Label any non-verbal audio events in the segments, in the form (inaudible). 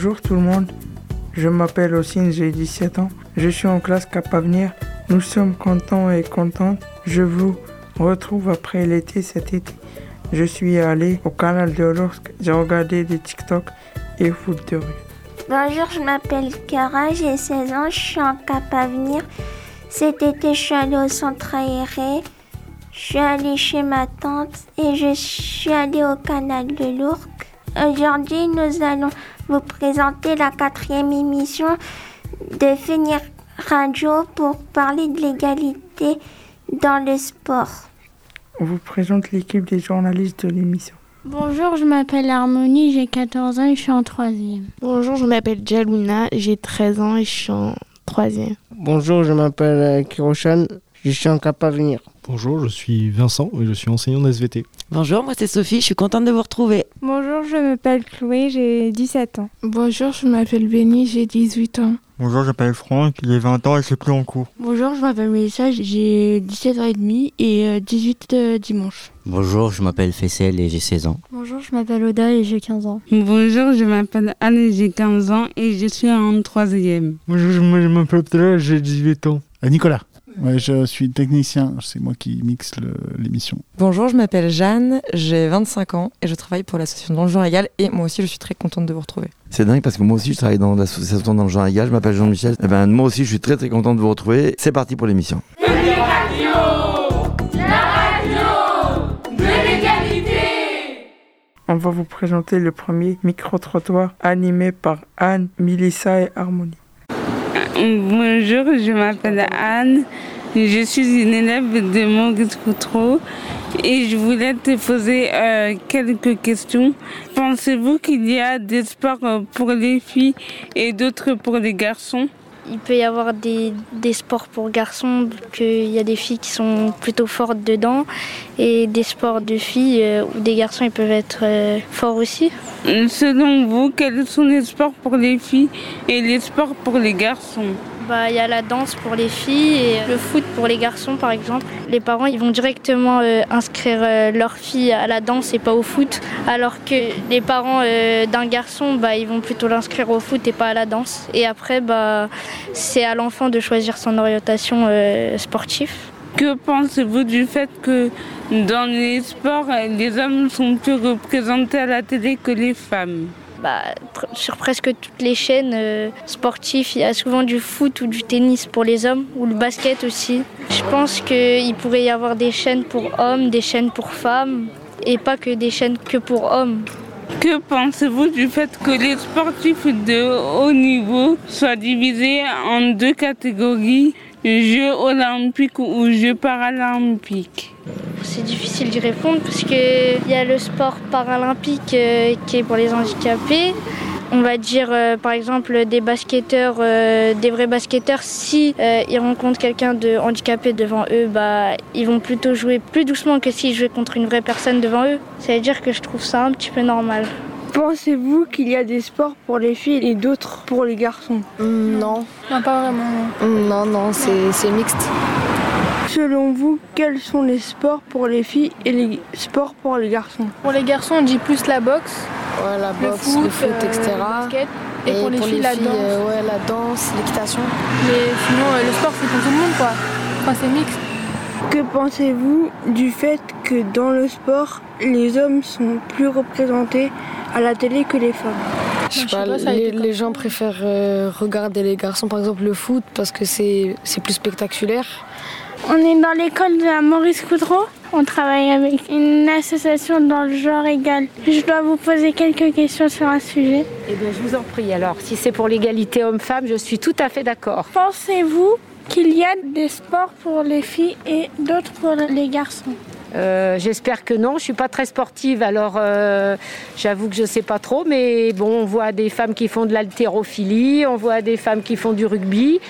Bonjour tout le monde, je m'appelle Ossine, j'ai 17 ans. Je suis en classe Cap Avenir. Nous sommes contents et contentes. Je vous retrouve après l'été cet été. Je suis allé au canal de l'Orsk, j'ai regardé des TikTok et foot de rue. Bonjour, je m'appelle Cara, j'ai 16 ans, je suis en Cap Avenir. Cet été, je suis allée au centre aéré. Je suis allée chez ma tante et je suis allée au canal de l'Ourcq. Aujourd'hui, nous allons vous présenter la quatrième émission de Finir Radio pour parler de l'égalité dans le sport. On vous présente l'équipe des journalistes de l'émission. Bonjour, je m'appelle Harmonie, j'ai 14 ans et je suis en troisième. Bonjour, je m'appelle Jaluna, j'ai 13 ans et je suis en troisième. Bonjour, je m'appelle euh, Kiroshan, je suis en cap à venir. Bonjour, je suis Vincent et je suis enseignant de SVT. Bonjour, moi c'est Sophie, je suis contente de vous retrouver. Bonjour, je m'appelle Chloé, j'ai 17 ans. Bonjour, je m'appelle Benny, j'ai 18 ans. Bonjour, je m'appelle Franck, j'ai 20 ans et je suis plus en cours. Bonjour, je m'appelle Mélissa, j'ai 17 ans et demi et 18 euh, dimanche. Bonjour, je m'appelle Fessel et j'ai 16 ans. Bonjour, je m'appelle Oda et j'ai 15 ans. Bonjour, je m'appelle Anne et j'ai 15 ans et je suis en troisième. Bonjour, je m'appelle Ptala, j'ai 18 ans. Euh, Nicolas. Ouais, je suis technicien, c'est moi qui mixe l'émission. Bonjour, je m'appelle Jeanne, j'ai 25 ans et je travaille pour l'association Dans le genre égal et moi aussi je suis très contente de vous retrouver. C'est dingue parce que moi aussi je travaille dans l'association Dans le genre égal, je m'appelle Jean-Michel. Et ben moi aussi je suis très très content de vous retrouver. C'est parti pour l'émission. On va vous présenter le premier micro-trottoir animé par Anne, Milissa et Harmonie. Bonjour, je m'appelle Anne. Je suis une élève de Maurice Coutreau et je voulais te poser euh, quelques questions. Pensez-vous qu'il y a des sports pour les filles et d'autres pour les garçons? Il peut y avoir des, des sports pour garçons, qu'il y a des filles qui sont plutôt fortes dedans, et des sports de filles euh, où des garçons ils peuvent être euh, forts aussi. Selon vous, quels sont les sports pour les filles et les sports pour les garçons? Bah, il y a la danse pour les filles et le foot pour les garçons par exemple. Les parents ils vont directement euh, inscrire euh, leur fille à la danse et pas au foot, alors que les parents euh, d'un garçon bah, ils vont plutôt l'inscrire au foot et pas à la danse. Et après bah, c'est à l'enfant de choisir son orientation sportive. Que pensez-vous du fait que dans les sports, les hommes sont plus représentés à la télé que les femmes? Bah, sur presque toutes les chaînes euh, sportives, il y a souvent du foot ou du tennis pour les hommes, ou le basket aussi. Je pense qu'il pourrait y avoir des chaînes pour hommes, des chaînes pour femmes, et pas que des chaînes que pour hommes. Que pensez-vous du fait que les sportifs de haut niveau soient divisés en deux catégories, Jeux olympiques ou Jeux paralympiques? C'est difficile d'y répondre parce qu'il y a le sport paralympique euh, qui est pour les handicapés. On va dire euh, par exemple des basketteurs, euh, des vrais basketteurs, si ils rencontrent quelqu'un de handicapé devant eux, bah, ils vont plutôt jouer plus doucement que s'ils jouaient contre une vraie personne devant eux. Ça veut dire que je trouve ça un petit peu normal. Pensez-vous qu'il y a des sports pour les filles et d'autres pour les garçons? Non. Non, pas vraiment. Non, non, c'est mixte. Selon vous, quels sont les sports pour les filles et les sports pour les garçons? Pour les garçons, on dit plus la boxe, ouais, la boxe, le foot, etc. Euh, le basket. Et, pour les filles, la danse. Euh, ouais, la danse, l'équitation. Mais sinon, euh, le sport, c'est pour tout le monde, quoi. Enfin, c'est mixte. Que pensez-vous du fait que dans le sport, les hommes sont plus représentés à la télé que les femmes? Je sais pas, les, gens préfèrent regarder les garçons, par exemple le foot, parce que c'est plus spectaculaire. On est dans l'école de Maurice Coudreau. On travaille avec une association dans le genre égal. Je dois vous poser quelques questions sur un sujet. Eh bien, je vous en prie. Alors, si c'est pour l'égalité homme-femme, je suis tout à fait d'accord. Pensez-vous qu'il y a des sports pour les filles et d'autres pour les garçons? Euh, J'espère que non. Je suis pas très sportive, alors euh, j'avoue que je sais pas trop. Mais bon, on voit des femmes qui font de l'haltérophilie, on voit des femmes qui font du rugby.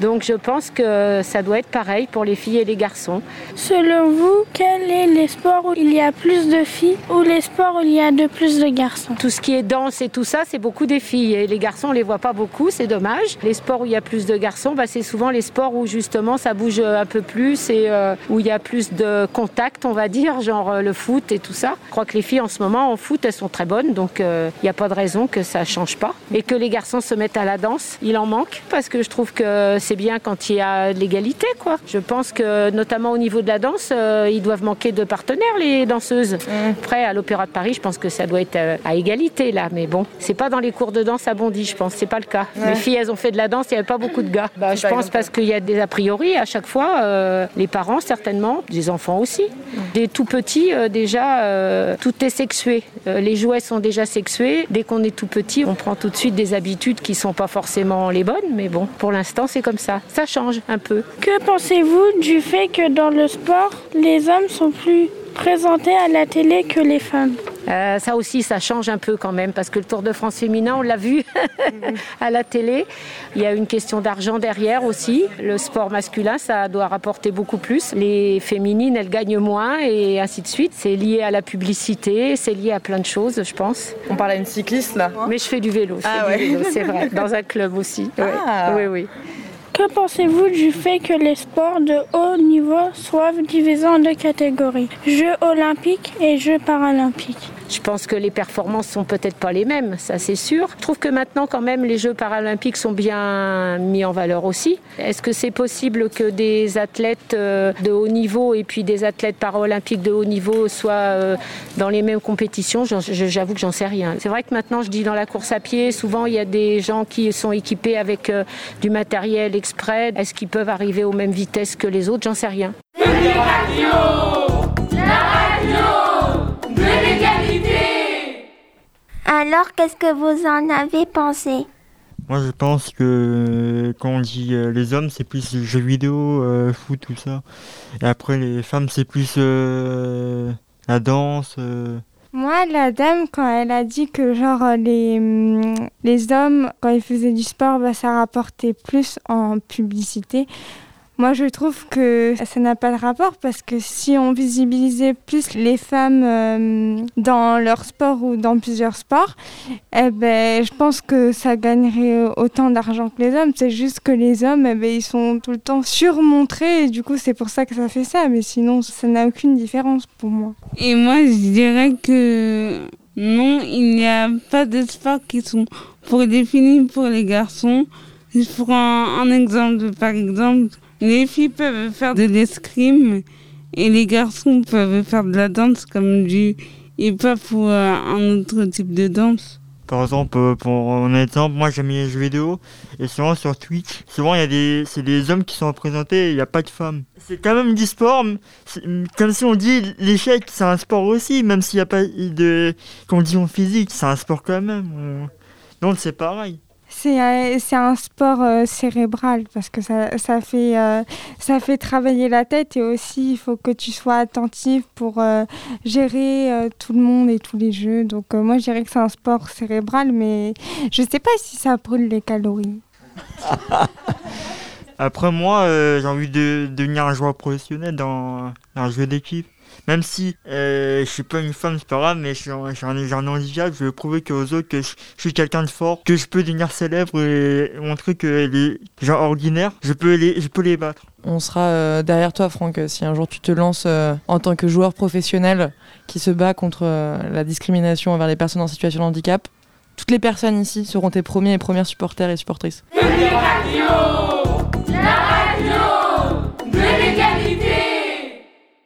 Donc je pense que ça doit être pareil pour les filles et les garçons. Selon vous, quels sont les sports où il y a plus de filles ou les sports où il y a de plus de garçons? Tout ce qui est danse et tout ça, c'est beaucoup des filles. Et les garçons, on les voit pas beaucoup, c'est dommage. Les sports où il y a plus de garçons, bah, c'est souvent les sports où justement ça bouge un peu plus et euh, où il y a plus de contact, on va dire, genre euh, le foot et tout ça. Je crois que les filles en ce moment en foot, elles sont très bonnes, donc il euh, n'y a pas de raison que ça change pas. Et que les garçons se mettent à la danse, il en manque, parce que je trouve que c'est bien quand il y a de l'égalité, quoi. Je pense que notamment au niveau de la danse, euh, ils doivent manquer de partenaires, les danseuses. Après, à l'Opéra de Paris, je pense que ça doit être à égalité, là. Mais bon, c'est pas dans les cours de danse à Bondy, je pense, c'est pas le cas. Les filles, elles ont fait de la danse, il n'y avait pas beaucoup de gars. Bah, je pense parce qu'il y a des a priori à chaque fois, les parents certainement, des enfants aussi. Des tout petits, déjà, tout est sexué. les jouets sont déjà sexués. Dès qu'on est tout petit, on prend tout de suite des habitudes qui sont pas forcément les bonnes, mais bon, pour l'instant, c'est comme ça. Ça change un peu. Que pensez-vous du fait que dans le sport, les hommes sont plus présentés à la télé que les femmes euh, ça aussi, ça change un peu quand même, parce que le Tour de France féminin, on l'a vu (laughs) à la télé. Il y a une question d'argent derrière aussi. Le sport masculin, ça doit rapporter beaucoup plus. Les féminines, elles gagnent moins et ainsi de suite. C'est lié à la publicité, c'est lié à plein de choses, je pense. On parle à une cycliste là Mais je fais du vélo, ah c'est vrai, dans un club aussi. Ah. Oui, oui. Que pensez-vous du fait que les sports de haut niveau soient divisés en deux catégories? Jeux olympiques et Jeux paralympiques je pense que les performances sont peut-être pas les mêmes, ça c'est sûr. Je trouve que maintenant quand même les Jeux paralympiques sont bien mis en valeur aussi. Est-ce que c'est possible que des athlètes euh, de haut niveau et puis des athlètes paralympiques de haut niveau soient euh, dans les mêmes compétitions? J'avoue que j'en sais rien. C'est vrai que maintenant je dis dans la course à pied, souvent il y a des gens qui sont équipés avec euh, du matériel exprès. Est-ce qu'ils peuvent arriver aux mêmes vitesses que les autres? J'en sais rien. Alors, qu'est-ce que vous en avez pensé? Moi, je pense que quand on dit euh, les hommes, c'est plus jeux vidéo, euh, foot, tout ça. Et après, les femmes, c'est plus euh, la danse. Moi, la dame, quand elle a dit que genre les, les hommes, quand ils faisaient du sport, bah, ça rapportait plus en publicité. Moi, je trouve que ça n'a pas de rapport parce que si on visibilisait plus les femmes euh, dans leur sport ou dans plusieurs sports, eh ben, je pense que ça gagnerait autant d'argent que les hommes. C'est juste que les hommes, eh ben, ils sont tout le temps surmontrés et du coup, c'est pour ça que ça fait ça. Mais sinon, ça n'a aucune différence pour moi. Et moi, je dirais que non, il n'y a pas de sports qui sont pour définis pour les garçons. Je prends un exemple, par exemple, les filles peuvent faire de l'escrime et les garçons peuvent faire de la danse comme du hip-hop ou euh, un autre type de danse. Par exemple, euh, pour un exemple, moi j'aime les jeux vidéo et souvent sur Twitch, souvent il y a des, c'est des hommes qui sont représentés il n'y a pas de femmes. C'est quand même du sport, comme si on dit l'échec c'est un sport aussi, même s'il n'y a pas de conditions physiques, c'est un sport quand même. Donc c'est pareil. C'est un sport euh, cérébral parce que ça, ça, fait, euh, ça fait travailler la tête et aussi il faut que tu sois attentif pour euh, gérer tout le monde et tous les jeux. Donc moi je dirais que c'est un sport cérébral mais je sais pas si ça brûle les calories. (laughs) Après moi j'ai envie de devenir un joueur professionnel dans un jeu d'équipe. Même si euh, je suis pas une femme, c'est pas grave, mais j'ai un, handicap, je veux prouver aux autres que je, suis quelqu'un de fort, que je peux devenir célèbre et montrer que les gens ordinaires, je peux les, je peux les battre. On sera euh, derrière toi, Franck, si un jour tu te lances euh, en tant que joueur professionnel qui se bat contre euh, la discrimination envers les personnes en situation de handicap. Toutes les personnes ici seront tes premiers et premières supporters et supportrices.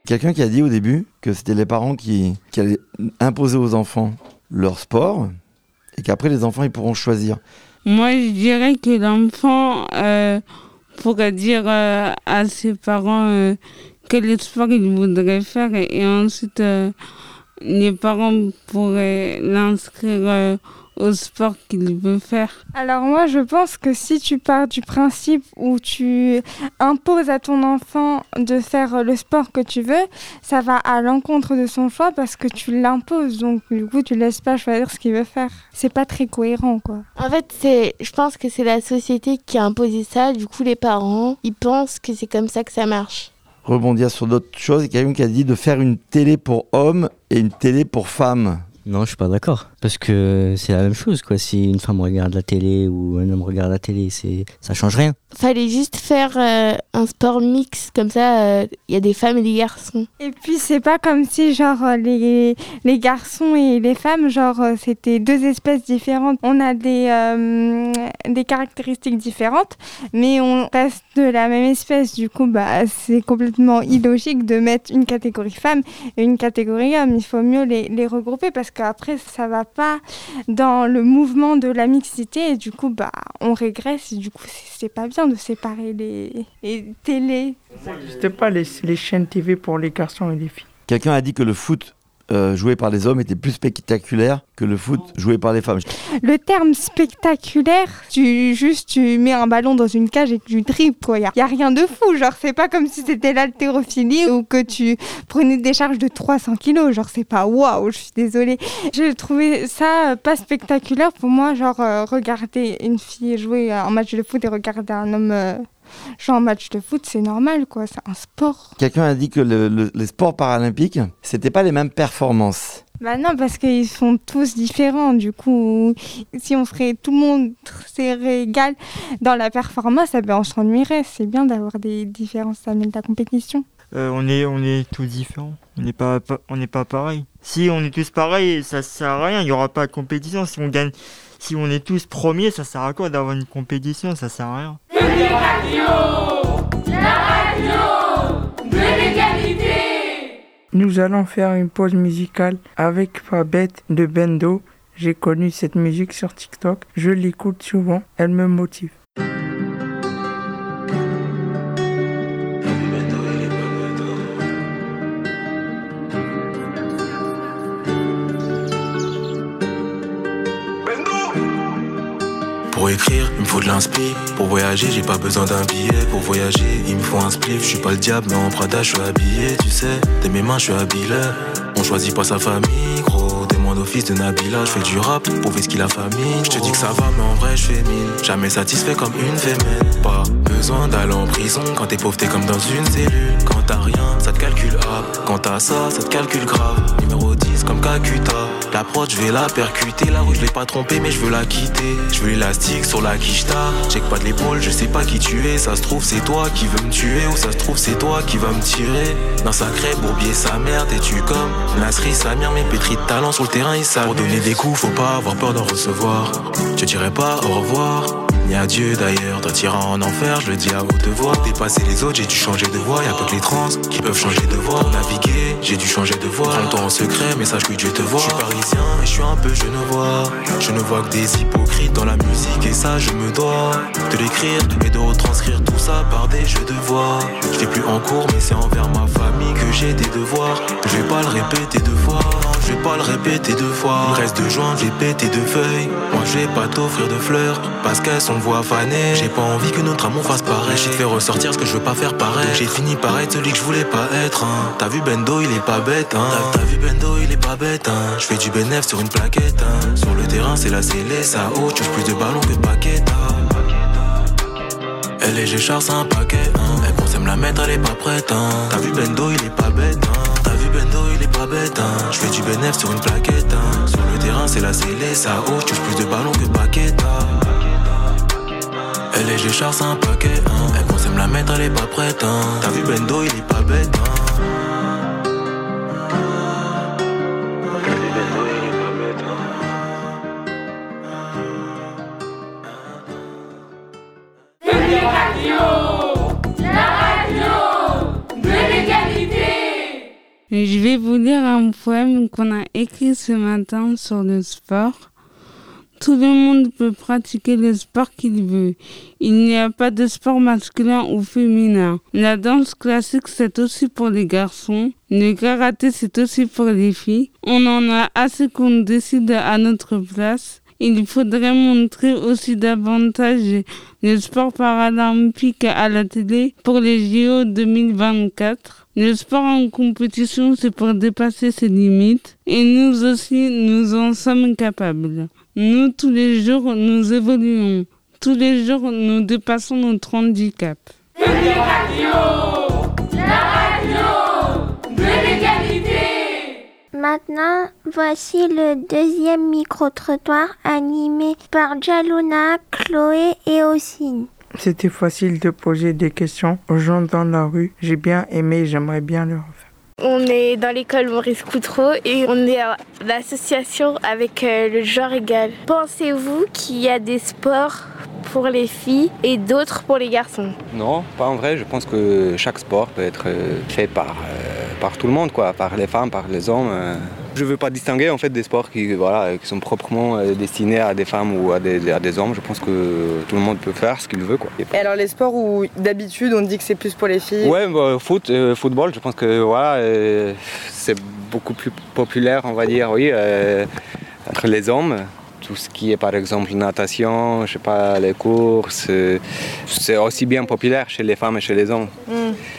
Quelqu'un qui a dit au début que c'était les parents qui, allaient imposer aux enfants leur sport et qu'après les enfants ils pourront choisir. Moi je dirais que l'enfant euh, pourrait dire euh, à ses parents euh, quel sport il voudrait faire et ensuite les parents pourraient l'inscrire au sport qu'il veut faire Alors moi je pense que si tu pars du principe où tu imposes à ton enfant de faire le sport que tu veux, ça va à l'encontre de son choix parce que tu l'imposes. Donc du coup tu laisses pas choisir ce qu'il veut faire. C'est pas très cohérent quoi. En fait c'est, je pense que c'est la société qui a imposé ça. Du coup les parents ils pensent que c'est comme ça que ça marche rebondir sur d'autres choses. Il y a quelqu'un qui a dit de faire une télé pour hommes et une télé pour femmes. Non, je suis pas d'accord. Parce que c'est la même chose, quoi. Si une femme regarde la télé ou un homme regarde la télé, c'est ça change rien. Fallait juste faire euh, un sport mix, comme ça, il y a des femmes et des garçons. Et puis, c'est pas comme si, genre, euh, les, les garçons et les femmes, genre, euh, c'était deux espèces différentes. On a des, des caractéristiques différentes, mais on reste de la même espèce. Du coup, bah, c'est complètement illogique de mettre une catégorie femme et une catégorie homme. Il faut mieux les, les regrouper parce qu'après, ça va pas dans le mouvement de la mixité et du coup, bah, on régresse et du coup, c'est pas bien de séparer les, les télés. Ça n'existe pas les, les chaînes TV pour les garçons et les filles. Quelqu'un a dit que le foot euh, joué par les hommes était plus spectaculaire que le foot joué par les femmes. Le terme spectaculaire, tu juste tu mets un ballon dans une cage et tu tripes quoi. Il y, a rien de fou, genre c'est pas comme si c'était l'haltérophilie ou que tu prenais des charges de 300 kilos, genre c'est pas waouh, je suis désolée. J'ai trouvé ça pas spectaculaire pour moi, genre euh, regarder une fille jouer un match de foot et regarder un homme euh, Genre, un match de foot, c'est normal, quoi. C'est un sport. Quelqu'un a dit que les sports paralympiques, c'était pas les mêmes performances. Bah non, parce qu'ils sont tous différents. Du coup, si on ferait tout le monde serait égal dans la performance, eh ben on s'ennuierait. C'est bien d'avoir des différences, ça de la compétition. Euh, on, est, on est tous différents. On n'est pas, on n'est pas pareil. Si on est tous pareils, ça sert à rien. Il n'y aura pas de compétition. Si on gagne, si on est tous premiers, ça sert à quoi d'avoir une compétition? Ça sert à rien. Nous allons faire une pause musicale avec Fabette de Bendo. J'ai connu cette musique sur TikTok. Je l'écoute souvent. Elle me motive. Pour écrire, faut de. Pour voyager, j'ai pas besoin d'un billet. Pour voyager, il me faut un spliff. Je suis pas le diable, mais en Prada, je suis habillé, tu sais. De mes mains, je suis habillé. On choisit pas sa famille, gros. Demande au fils de Nabila, je fais du rap pour ce qu'il a famille. Je te dis que ça va, mais en vrai, je fais. Jamais satisfait comme une femelle. Pas besoin d'aller en prison. Quand t'es pauvre, t'es comme dans une cellule. Quand t'as rien, ça te calcule up. Quand t'as ça, ça te calcule grave. 10 comme Kakuta. La prod, je vais la percuter. La rue, je l'ai pas trompé, mais je veux la quitter. Je veux l'élastique sur la quicheta. Check pas de l'épaule, je sais pas qui tu es. Ça se trouve, c'est toi qui veux me tuer. Ou ça se trouve, c'est toi qui va me tirer. D'un sacré bourbier, sa mère, t'es-tu comme Nasri, sa mère, mes pétris de talent sur le terrain, ils savent. Pour donner des coups, faut pas avoir peur d'en recevoir. Je dirais pas au revoir ni adieu d'ailleurs. D'un tyran en enfer, je le dis à haute voix. Dépasser les autres, j'ai dû changer de voix. Y'a pas que les trans qui peuvent changer de voix. Pour naviguer, j'ai dû changer de voix. Prends-toi en secret, mais sache que Dieu te voit. Je suis parisien et je suis un peu je ne vois. Je ne vois que des hypocrites dans la musique et ça, je me dois de l'écrire et de retranscrire tout ça par des jeux de voix. Je plus en cours, mais c'est envers ma famille que j'ai des devoirs. Je vais pas le répéter deux fois. Je vais pas le répéter deux fois. Il reste de joints, j'ai pété deux feuilles. Moi, je vais pas t'offrir de fleurs parce qu'elles sont voix fanées. J'ai pas envie que notre amour fasse pareil. J'ai fait ressortir ce que je veux pas faire pareil. J'ai fini par être celui que je voulais pas être. Hein. T'as vu Bendo, il est pas bête. Hein. T'as vu Bendo, il est pas bête. Hein. Je fais du bénéf sur une plaquette. Hein. Sur le terrain, c'est la scellée, ça haut. Tu plus de ballons que de paquets. Elle est j'ai c'est un paquet. Hein. Elle pense me la mettre, elle est pas prête. Hein. T'as vu Bendo, il est pas bête. Hein. T'as vu Bendo, il est pas bête. Hein. Je fais du bénéf sur une plaquette. Hein. Sur le terrain, c'est la scellée, ça haut. Tu plus de ballons que de paquets. Elle est j'ai c'est un paquet. Hein. Elle pense me la mettre, elle est pas prête. Hein. T'as vu Bendo, il est pas bête. Hein. Vais vous lire un poème qu'on a écrit ce matin sur le sport. Tout le monde peut pratiquer le sport qu'il veut. Il n'y a pas de sport masculin ou féminin. La danse classique, c'est aussi pour les garçons. Le karaté, c'est aussi pour les filles. On en a assez qu'on décide à notre place. Il faudrait montrer aussi davantage le sport paralympique à la télé pour les JO 2024. Le sport en compétition, c'est pour dépasser ses limites? Et nous aussi, nous en sommes capables. Nous, tous les jours, nous évoluons. Tous les jours, nous dépassons notre handicap. Maintenant, voici le deuxième micro-trottoir animé par Jaluna, Chloé et Ossine. C'était facile de poser des questions aux gens dans la rue. J'ai bien aimé, j'aimerais bien le refaire. On est dans l'école Maurice Coutreau et on est à l'association avec euh, le genre égal. Pensez-vous qu'il y a des sports pour les filles et d'autres pour les garçons? Non, pas en vrai. Je pense que chaque sport peut être euh, fait par, euh, par tout le monde, quoi, par les femmes, par les hommes. Je ne veux pas distinguer en fait des sports qui, voilà, qui sont proprement destinés à des femmes ou à des, à des hommes. Je pense que tout le monde peut faire ce qu'il veut. Quoi. Et alors les sports où d'habitude on dit que c'est plus pour les filles Ouais, bah, foot, euh, football, je pense que voilà, euh, c'est beaucoup plus populaire, on va dire, oui, euh, entre les hommes. Tout ce qui est par exemple natation, je sais pas, les courses, euh, c'est aussi bien populaire chez les femmes et chez les hommes.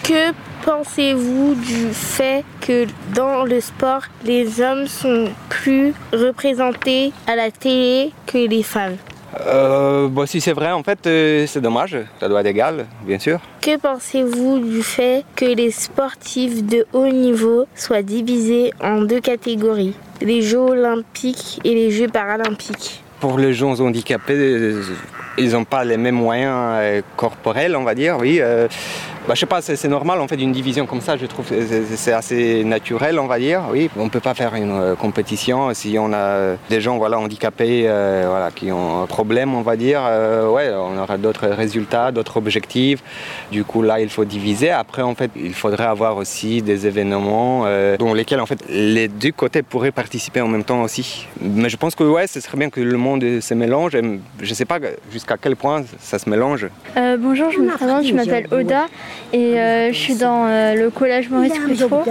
Que pensez-vous du fait que dans le sport, les hommes sont plus représentés à la télé que les femmes? Euh, bon, si c'est vrai, en fait, euh, c'est dommage. Ça doit être égal, bien sûr. Que pensez-vous du fait que les sportifs de haut niveau soient divisés en deux catégories, les Jeux olympiques et les Jeux paralympiques? Pour les gens handicapés, euh, ils n'ont pas les mêmes moyens euh, corporels, on va dire, oui. Euh, bah, je sais pas, c'est c'est normal en fait d'une division comme ça, je trouve que c'est- assez naturel, on va dire, oui. On peut pas faire une euh, compétition si on a des gens voilà, handicapés euh, voilà, qui ont un problème, on va dire. euh, ouais, on aura d'autres résultats, d'autres objectifs. Du coup, là, il faut diviser. Après, en fait, il faudrait avoir aussi des événements euh, dans lesquels en fait les deux côtés pourraient participer en même temps aussi. Mais je pense que ouais, ce serait bien que le monde se mélange. Et je sais pas jusqu'à quel point ça se mélange. Euh, bonjour, je me présente, je m'appelle Oda et euh, je suis dans euh, le collège Maurice Coutreau.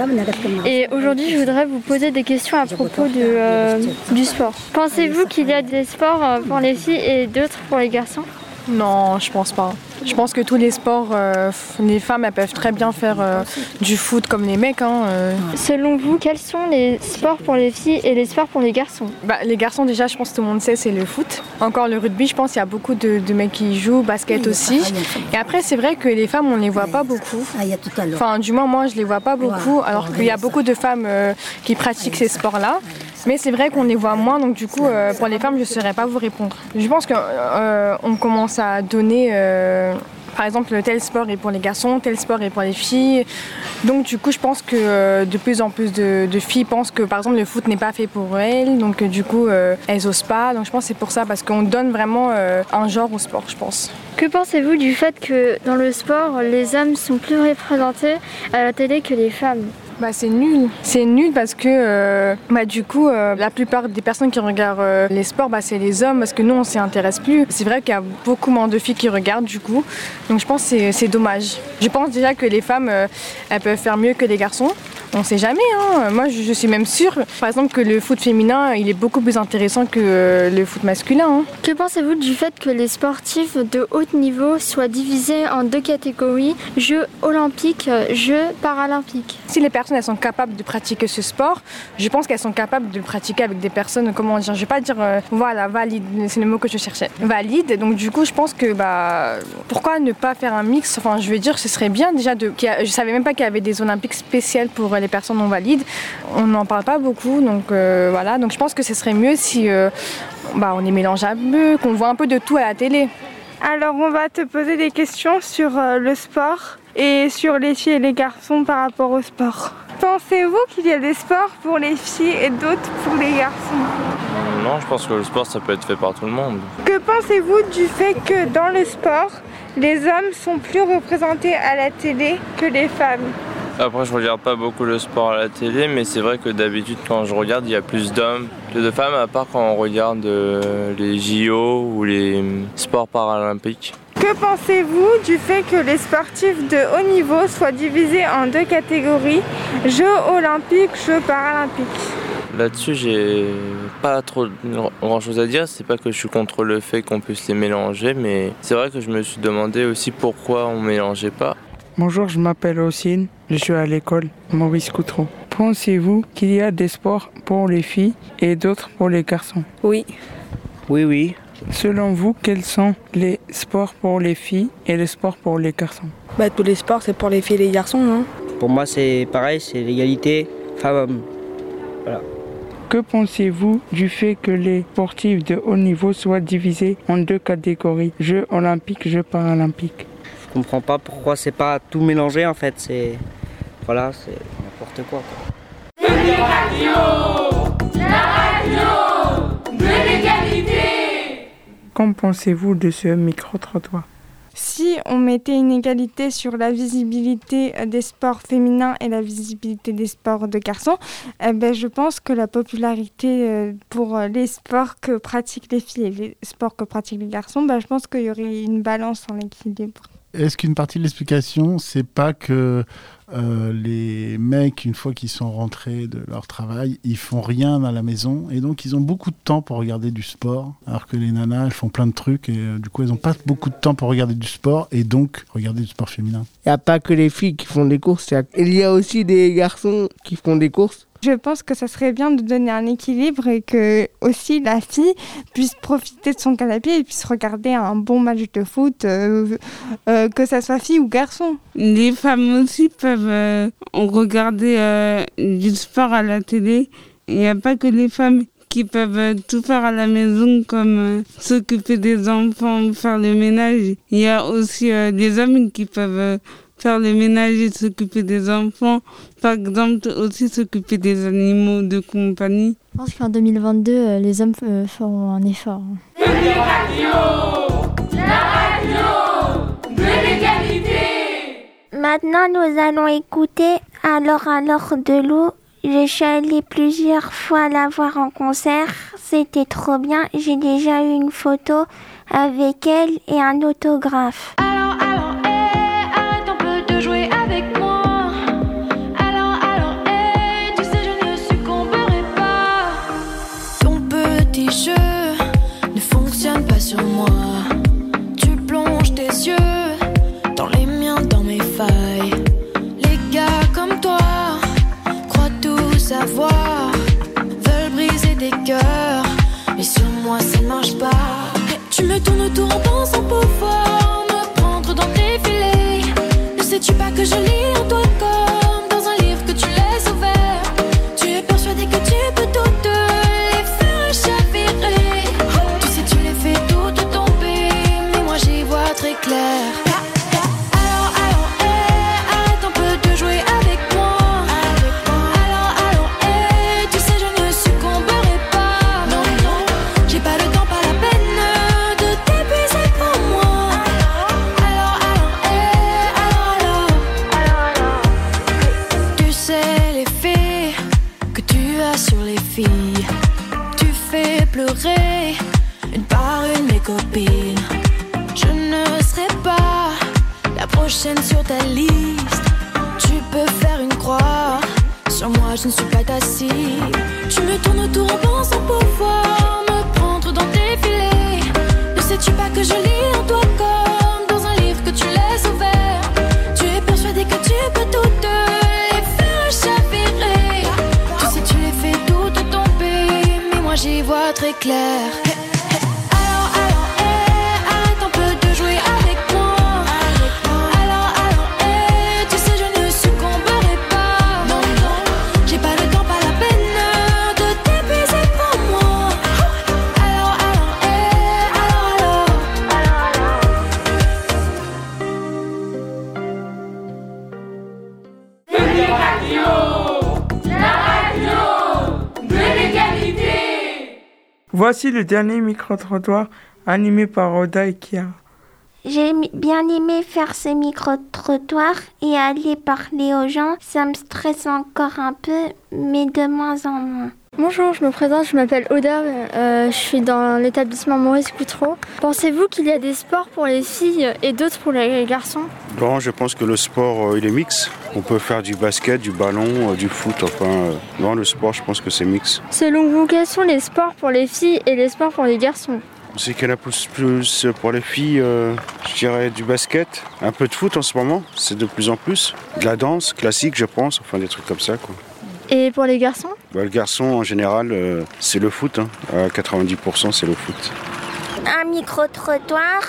Et aujourd'hui, je voudrais vous poser des questions à propos de, euh, du sport. Pensez-vous qu'il y a des sports pour les filles et d'autres pour les garçons? Non, je pense pas. Je pense que tous les sports, euh, les femmes elles peuvent très bien faire euh, du foot comme les mecs. hein, euh. Selon vous, quels sont les sports pour les filles et les sports pour les garçons? Bah, les garçons, déjà, je pense que tout le monde sait, c'est le foot. Encore le rugby, je pense qu'il y a beaucoup de, de mecs qui y jouent, basket aussi. Et après, c'est vrai que les femmes, on ne les voit pas beaucoup. Enfin, du moins, moi, je les vois pas beaucoup, alors qu'il y a beaucoup de femmes euh, qui pratiquent ces sports-là. Mais c'est vrai qu'on les voit moins, donc du coup, euh, pour les femmes, je ne saurais pas vous répondre. Je pense qu'on commence à donner. Par exemple, tel sport est pour les garçons, tel sport est pour les filles. Donc, du coup, je pense que euh, de plus en plus de, filles pensent que, par exemple, le foot n'est pas fait pour elles. Donc, euh, du coup, euh, elles osent pas. Donc, je pense que c'est pour ça, parce qu'on donne vraiment un genre au sport, je pense. Que pensez-vous du fait que dans le sport, les hommes sont plus représentés à la télé que les femmes? Bah c'est nul. C'est nul parce que euh, bah, du coup euh, la plupart des personnes qui regardent euh, les sports bah, c'est les hommes parce que nous on s'y intéresse plus. C'est vrai qu'il y a beaucoup moins de filles qui regardent du coup. Donc je pense que c'est- dommage. Je pense déjà que les femmes elles peuvent faire mieux que les garçons. On sait jamais. Hein. Moi je, je suis même sûre par exemple que le foot féminin il est beaucoup plus intéressant que euh, le foot masculin. hein. Que pensez-vous du fait que les sportifs de haut niveau soient divisés en deux catégories, Jeux olympiques, Jeux paralympiques? Si les personnes elles sont capables de pratiquer ce sport, je pense qu'elles sont capables de le pratiquer avec des personnes, comment dire, je vais pas dire, euh, voilà, valide, c'est le mot que je cherchais, valide. Donc du coup, je pense que bah, pourquoi ne pas faire un mix? Enfin, je veux dire, ce serait bien déjà de. je savais même pas qu'il y avait des Olympiques spéciales pour les personnes non valides. On n'en parle pas beaucoup, donc euh, voilà. Donc je pense que ce serait mieux si euh, bah, on les mélange un peu, qu'on voit un peu de tout à la télé. Alors on va te poser des questions sur euh, le sport et sur les filles et les garçons par rapport au sport. Pensez-vous qu'il y a des sports pour les filles et d'autres pour les garçons? Non, je pense que le sport, ça peut être fait par tout le monde. Que pensez-vous du fait que dans le sport, les hommes sont plus représentés à la télé que les femmes? Après, je regarde pas beaucoup le sport à la télé, mais c'est vrai que d'habitude, quand je regarde, il y a plus d'hommes que de femmes, à part quand on regarde euh, les JO ou les euh, sports paralympiques. Que pensez-vous du fait que les sportifs de haut niveau soient divisés en deux catégories, Jeux olympiques, Jeux paralympiques? Là-dessus, j'ai pas trop grand chose à dire. C'est pas que je suis contre le fait qu'on puisse les mélanger, mais c'est vrai que je me suis demandé aussi pourquoi on mélangeait pas. Bonjour, je m'appelle Ossine, je suis à l'école Maurice Coutreau. Pensez-vous qu'il y a des sports pour les filles et d'autres pour les garçons? Oui. Oui, oui. Selon vous, quels sont les sports pour les filles et les sports pour les garçons? Bah, tous les sports, c'est pour les filles et les garçons, non Pour moi, c'est pareil, c'est l'égalité femmes-hommes. Que pensez-vous du fait que les sportifs de haut niveau soient divisés en deux catégories, Jeux olympiques, Jeux paralympiques comprends pas pourquoi c'est pas tout mélangé en fait. C'est voilà, c'est n'importe quoi. quoi. Qu'en pensez-vous de ce micro-trottoir? Si on mettait une égalité sur la visibilité des sports féminins et la visibilité des sports de garçons, eh ben, je pense que la popularité euh, pour les sports que pratiquent les filles et les sports que pratiquent les garçons, ben, je pense qu'il y aurait une balance en équilibre. Est-ce qu'une partie de l'explication, c'est pas que euh, les mecs, une fois qu'ils sont rentrés de leur travail, ils font rien à la maison et donc ils ont beaucoup de temps pour regarder du sport, alors que les nanas, elles font plein de trucs et euh, du coup, elles n'ont pas beaucoup de temps pour regarder du sport et donc regarder du sport féminin. Il n'y a pas que les filles qui font des courses, il y a- il y a aussi des garçons qui font des courses. Je pense que ça serait bien de donner un équilibre et que aussi la fille puisse profiter de son canapé et puisse regarder un bon match de foot, euh, euh, que ça soit fille ou garçon. Les femmes aussi peuvent euh, regarder du sport à la télé. Il n'y a pas que les femmes qui peuvent tout faire à la maison comme s'occuper des enfants, faire le ménage. Il y a aussi des hommes qui peuvent faire le ménage et s'occuper des enfants. Par exemple, aussi s'occuper des animaux de compagnie. Je pense qu'en 2022, euh, les hommes euh, feront un effort. Maintenant, nous allons écouter Alors alors de l'eau. Je suis allée plusieurs fois la voir en concert. C'était trop bien. J'ai déjà eu une photo avec elle et un autographe. Tournes autour en pensant que je lis en toi comme dans un livre que tu laisses ouvert Tu es persuadé que tu peux toutes les faire chavirer. Tu sais, tu les fais toutes tomber, mais moi j'y vois très clair. Voici le dernier micro-trottoir animé par Oda et Kiara. J'ai bien aimé faire ce micro-trottoir et aller parler aux gens. Ça me stresse encore un peu, mais de moins en moins. Bonjour, je me présente, je m'appelle Oda, euh, je suis dans l'établissement Maurice Coutreau. Pensez-vous qu'il y a des sports pour les filles et d'autres pour les garçons? Bon, je pense que le sport, euh, il est mix. On peut faire du basket, du ballon, euh, du foot. Enfin, non, le sport, je pense que c'est mix. Selon vous, quels sont les sports pour les filles et les sports pour les garçons? C'est qu'il y en a plus, plus pour les filles, euh, je dirais du basket, un peu de foot en ce moment, c'est de plus en plus. De la danse classique, je pense, enfin des trucs comme ça. Quoi. Et pour les garçons? Bah, le garçon, en général, euh, c'est le foot. hein. À 90%, c'est le foot. Un micro-trottoir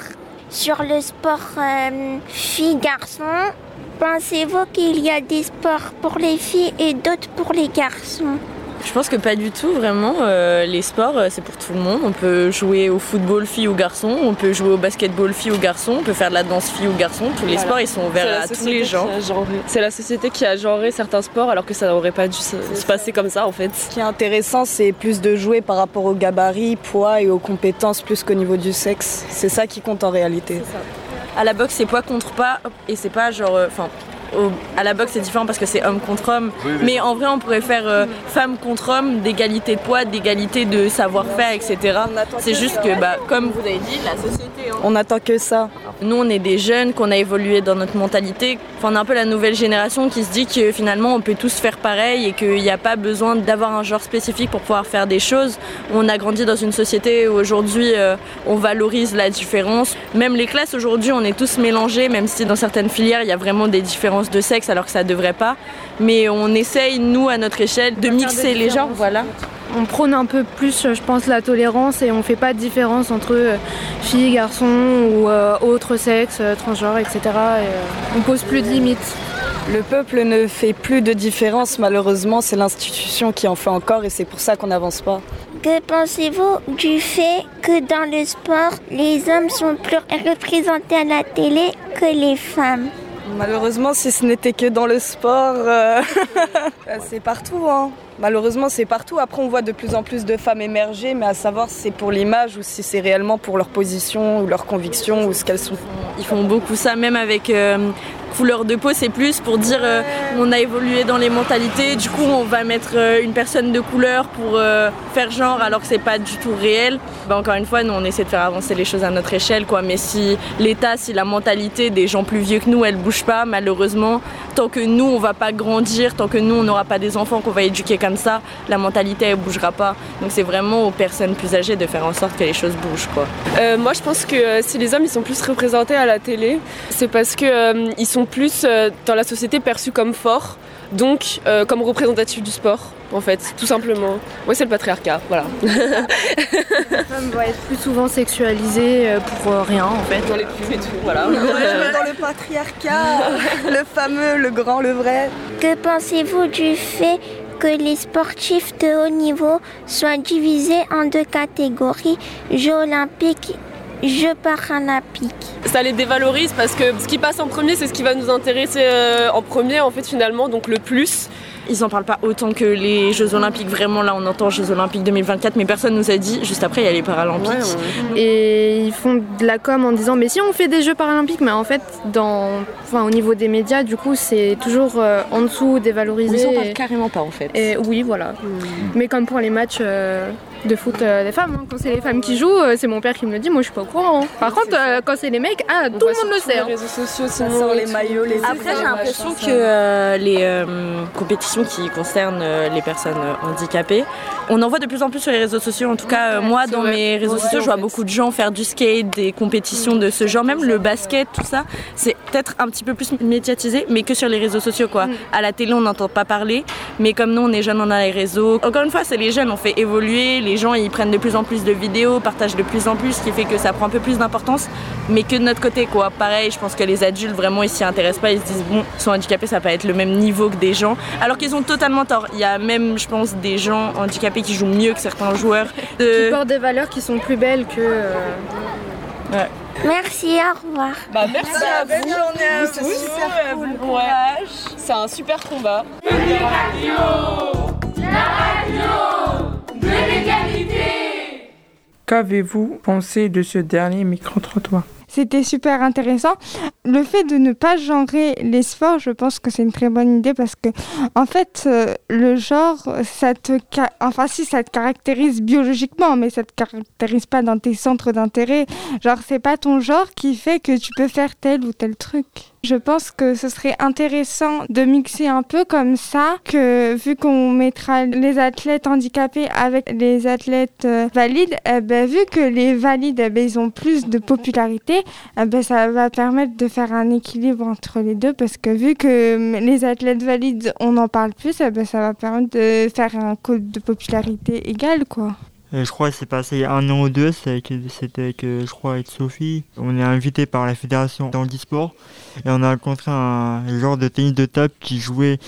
sur le sport euh, filles-garçons. Pensez-vous qu'il y a des sports pour les filles et d'autres pour les garçons? Je pense que pas du tout, vraiment. Euh, les sports, euh, c'est pour tout le monde. On peut jouer au football fille ou garçon, on peut jouer au basketball fille ou garçon, on peut faire de la danse fille ou garçon. Tous les Voilà. sports, ils sont C'est ouverts la à tous société les qui gens. C'est la société qui a genré certains sports alors que ça n'aurait pas dû se, se passer comme ça en fait. Ce qui est intéressant, c'est plus de jouer par rapport au gabarit, poids et aux compétences plus qu'au niveau du sexe. C'est ça qui compte en réalité. À la boxe, c'est poids contre pas, et c'est pas genre. euh, Enfin, au- à la boxe, c'est différent parce que c'est homme contre homme. Oui, oui. Mais en vrai, on pourrait faire euh, femme contre homme, d'égalité de poids, d'égalité de savoir-faire, etc. C'est juste que, bah, comme vous avez dit, la société. hein. On attend que ça. Nous, on est des jeunes, qu'on a évolué dans notre mentalité. Enfin, on est un peu la nouvelle génération qui se dit que finalement, on peut tous faire pareil et qu'il n'y a pas besoin d'avoir un genre spécifique pour pouvoir faire des choses. On a grandi dans une société où aujourd'hui, euh, on valorise la différence. Même les classes, aujourd'hui, on est tous mélangés, même si dans certaines filières, il y a vraiment des différences de sexe alors que ça ne devrait pas. Mais on essaye, nous, à notre échelle, de mixer les genres. Voilà. On prône un peu plus, je pense, la tolérance et on fait pas de différence entre euh, filles, garçons ou euh, autres sexes, euh, transgenres, etc. Et, euh, on pose plus de limites. Le peuple ne fait plus de différence, malheureusement, c'est l'institution qui en fait encore et c'est pour ça qu'on n'avance pas. Que pensez-vous du fait que dans le sport, les hommes sont plus représentés à la télé que les femmes? Malheureusement, si ce n'était que dans le sport, euh, (laughs) c'est partout. hein. Malheureusement, c'est partout. Après, on voit de plus en plus de femmes émerger, mais à savoir si c'est pour l'image ou si c'est réellement pour leur position ou leur conviction ou ce qu'elles sont. Ils font beaucoup ça, même avec euh, couleur de peau, c'est plus pour dire euh, on a évolué dans les mentalités, du coup on va mettre euh, une personne de couleur pour euh, faire genre alors que c'est pas du tout réel. Bah, encore une fois, nous on essaie de faire avancer les choses à notre échelle, quoi. mais si l'État, si la mentalité des gens plus vieux que nous, elle bouge pas, malheureusement, tant que nous on va pas grandir, tant que nous on n'aura pas des enfants qu'on va éduquer comme ça, la mentalité elle bougera pas. Donc c'est vraiment aux personnes plus âgées de faire en sorte que les choses bougent. Quoi. Moi, je pense que si les hommes ils sont plus représentés à la télé, c'est parce que ils sont plus euh, dans la société perçus comme forts, donc euh, comme représentatifs du sport, en fait, tout simplement. Ouais, c'est le patriarcat, voilà. La femme va être plus souvent sexualisée euh, pour euh, rien en fait. Dans les pubs et tout, voilà. dans le patriarcat, le fameux, le grand, le vrai. Que pensez-vous du fait que les sportifs de haut niveau soient divisés en deux catégories, Jeux olympiques, Jeux paralympiques Ça les dévalorise parce que ce qui passe en premier, c'est ce qui va nous intéresser euh, en premier, en fait, finalement, donc le plus. Ils en parlent pas autant que les Jeux Olympiques. Vraiment, là, on entend Jeux Olympiques 2024, mais personne nous a dit. Juste après, il y a les Paralympiques. Et ils font de la com en disant mais si on fait des Jeux paralympiques, mais en fait dans, enfin, au niveau des médias, du coup c'est toujours euh, en dessous dévalorisé. Ils en parlent Et- carrément pas en fait. Et oui, voilà. Mais comme pour les matchs euh, de foot euh, des femmes, hein. quand c'est les femmes qui jouent, euh, c'est mon père qui me le dit, moi je suis pas au courant. hein. Par contre, euh, quand c'est les mecs, ah, tout le monde le sait. hein. Les réseaux sociaux, Ça sort les maillots, les Après, j'ai l'impression que euh, les euh, compétitions qui concernent euh, les personnes handicapées, on en voit de plus en plus sur les réseaux sociaux. En tout cas, euh, moi, dans mes réseaux sociaux, je vois fait. beaucoup de gens faire du skate, des compétitions de ce genre, même le basket, tout ça. C'est peut-être un petit peu plus médiatisé, mais que sur les réseaux sociaux, quoi. À la télé, on n'entend pas parler, mais comme nous, on est jeunes, on a les réseaux. Encore une fois, c'est les jeunes, on fait évoluer. Les gens, ils prennent de plus en plus de vidéos, partagent de plus en plus, ce qui fait que ça prend un peu plus d'importance, mais que de notre côté, quoi. Pareil, je pense que les adultes, vraiment, ils s'y intéressent pas. Ils se disent, bon, ils sont handicapés, ça va pas être le même niveau que des gens. Alors qu'ils ont totalement tort. Il y a même, je pense, des gens handicapés qui jouent mieux que certains joueurs. Qui portent des valeurs qui sont plus belles que. euh, Ouais. Merci, au revoir. Bah, merci à belle vous. journée à C'est vous, super cool. bon Ouais. C'est un super combat. Qu'avez-vous pensé de ce dernier micro-trottoir? C'était super intéressant. Le fait de ne pas genrer les sports, je pense que c'est une très bonne idée parce que, en fait, euh, le genre, ça te, enfin si ça te caractérise biologiquement, mais ça te caractérise pas dans tes centres d'intérêt. Genre, c'est pas ton genre qui fait que tu peux faire tel ou tel truc. Je pense que ce serait intéressant de mixer un peu comme ça, que vu qu'on mettra les athlètes handicapés avec les athlètes euh, valides, eh ben, vu que les valides, eh ben, ils ont plus de popularité, eh ben, ça va permettre de faire un équilibre entre les deux, parce que vu que hum, les athlètes valides, on en parle plus, eh ben, ça va permettre de faire un code de popularité égal, quoi. Euh, je crois que c'est passé un an ou deux, c'était avec, je crois, avec Sophie. On est invité par la fédération d'handisport et on a rencontré un genre de tennis de table qui jouait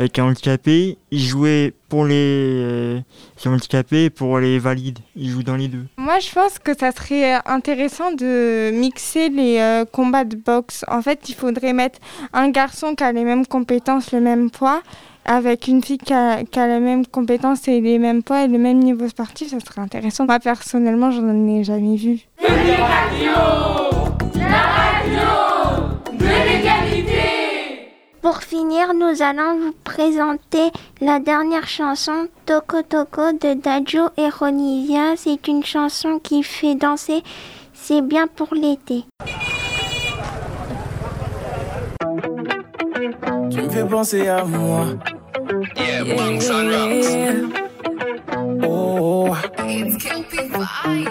euh, qui est handicapé, il jouait pour les, euh, les handicapés et pour les valides. Il joue dans les deux. Moi, je pense que ça serait intéressant de mixer les euh, combats de boxe. En fait, il faudrait mettre un garçon qui a les mêmes compétences, le même poids, avec une fille qui a, qui a les mêmes compétences et les mêmes poids et le même niveau sportif. Ça serait intéressant. Moi, personnellement, j'en ai jamais vu. Pour finir, nous allons vous présenter la dernière chanson Toko Toko de Dajo et Ronisia. C'est une chanson qui fait danser. C'est bien pour l'été. Tu me fais penser à moi. Oh.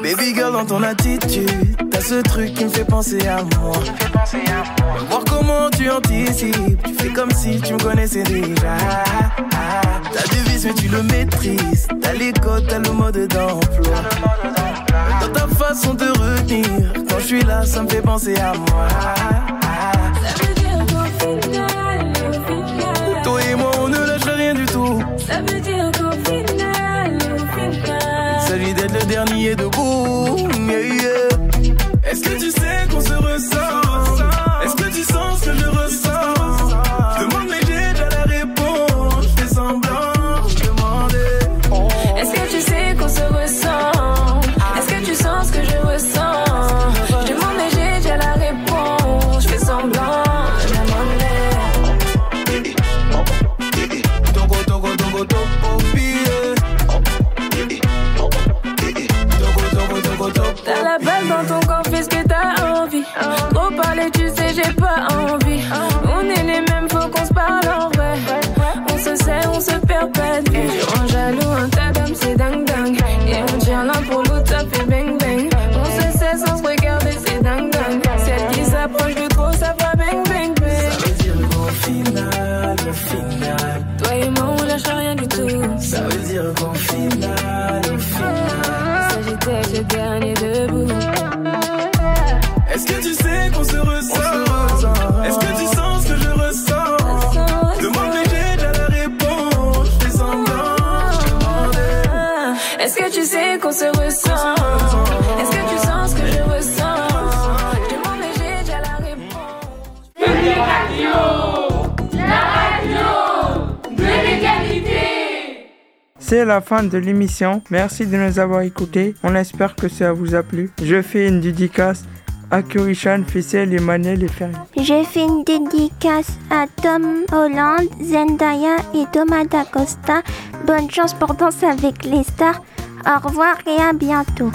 Baby girl, dans ton attitude, ce truc qui me fait penser à moi. Voir comment tu anticipes, tu fais comme si tu me connaissais déjà. T'as des vices, mais tu le maîtrises. T'as les codes, t'as le mode d'emploi. Dans ta façon de retenir, quand je suis là, ça me fait penser à moi. Toi et moi, on ne lâche rien du tout. Ça veut dire qu'au final, au final. Celui d'être le dernier debout. Est-ce que tu sais qu'on se ressent veut dire C'est la fin de l'émission. Merci de nous avoir écoutés. On espère que ça vous a plu. Je fais une dédicace à Kurishan, Fessel, Emmanuel et Ferry. J'ai fait une dédicace à Tom Holland, Zendaya et Thomas D'Acosta. Bonne chance pour danser avec les stars. Au revoir et à bientôt.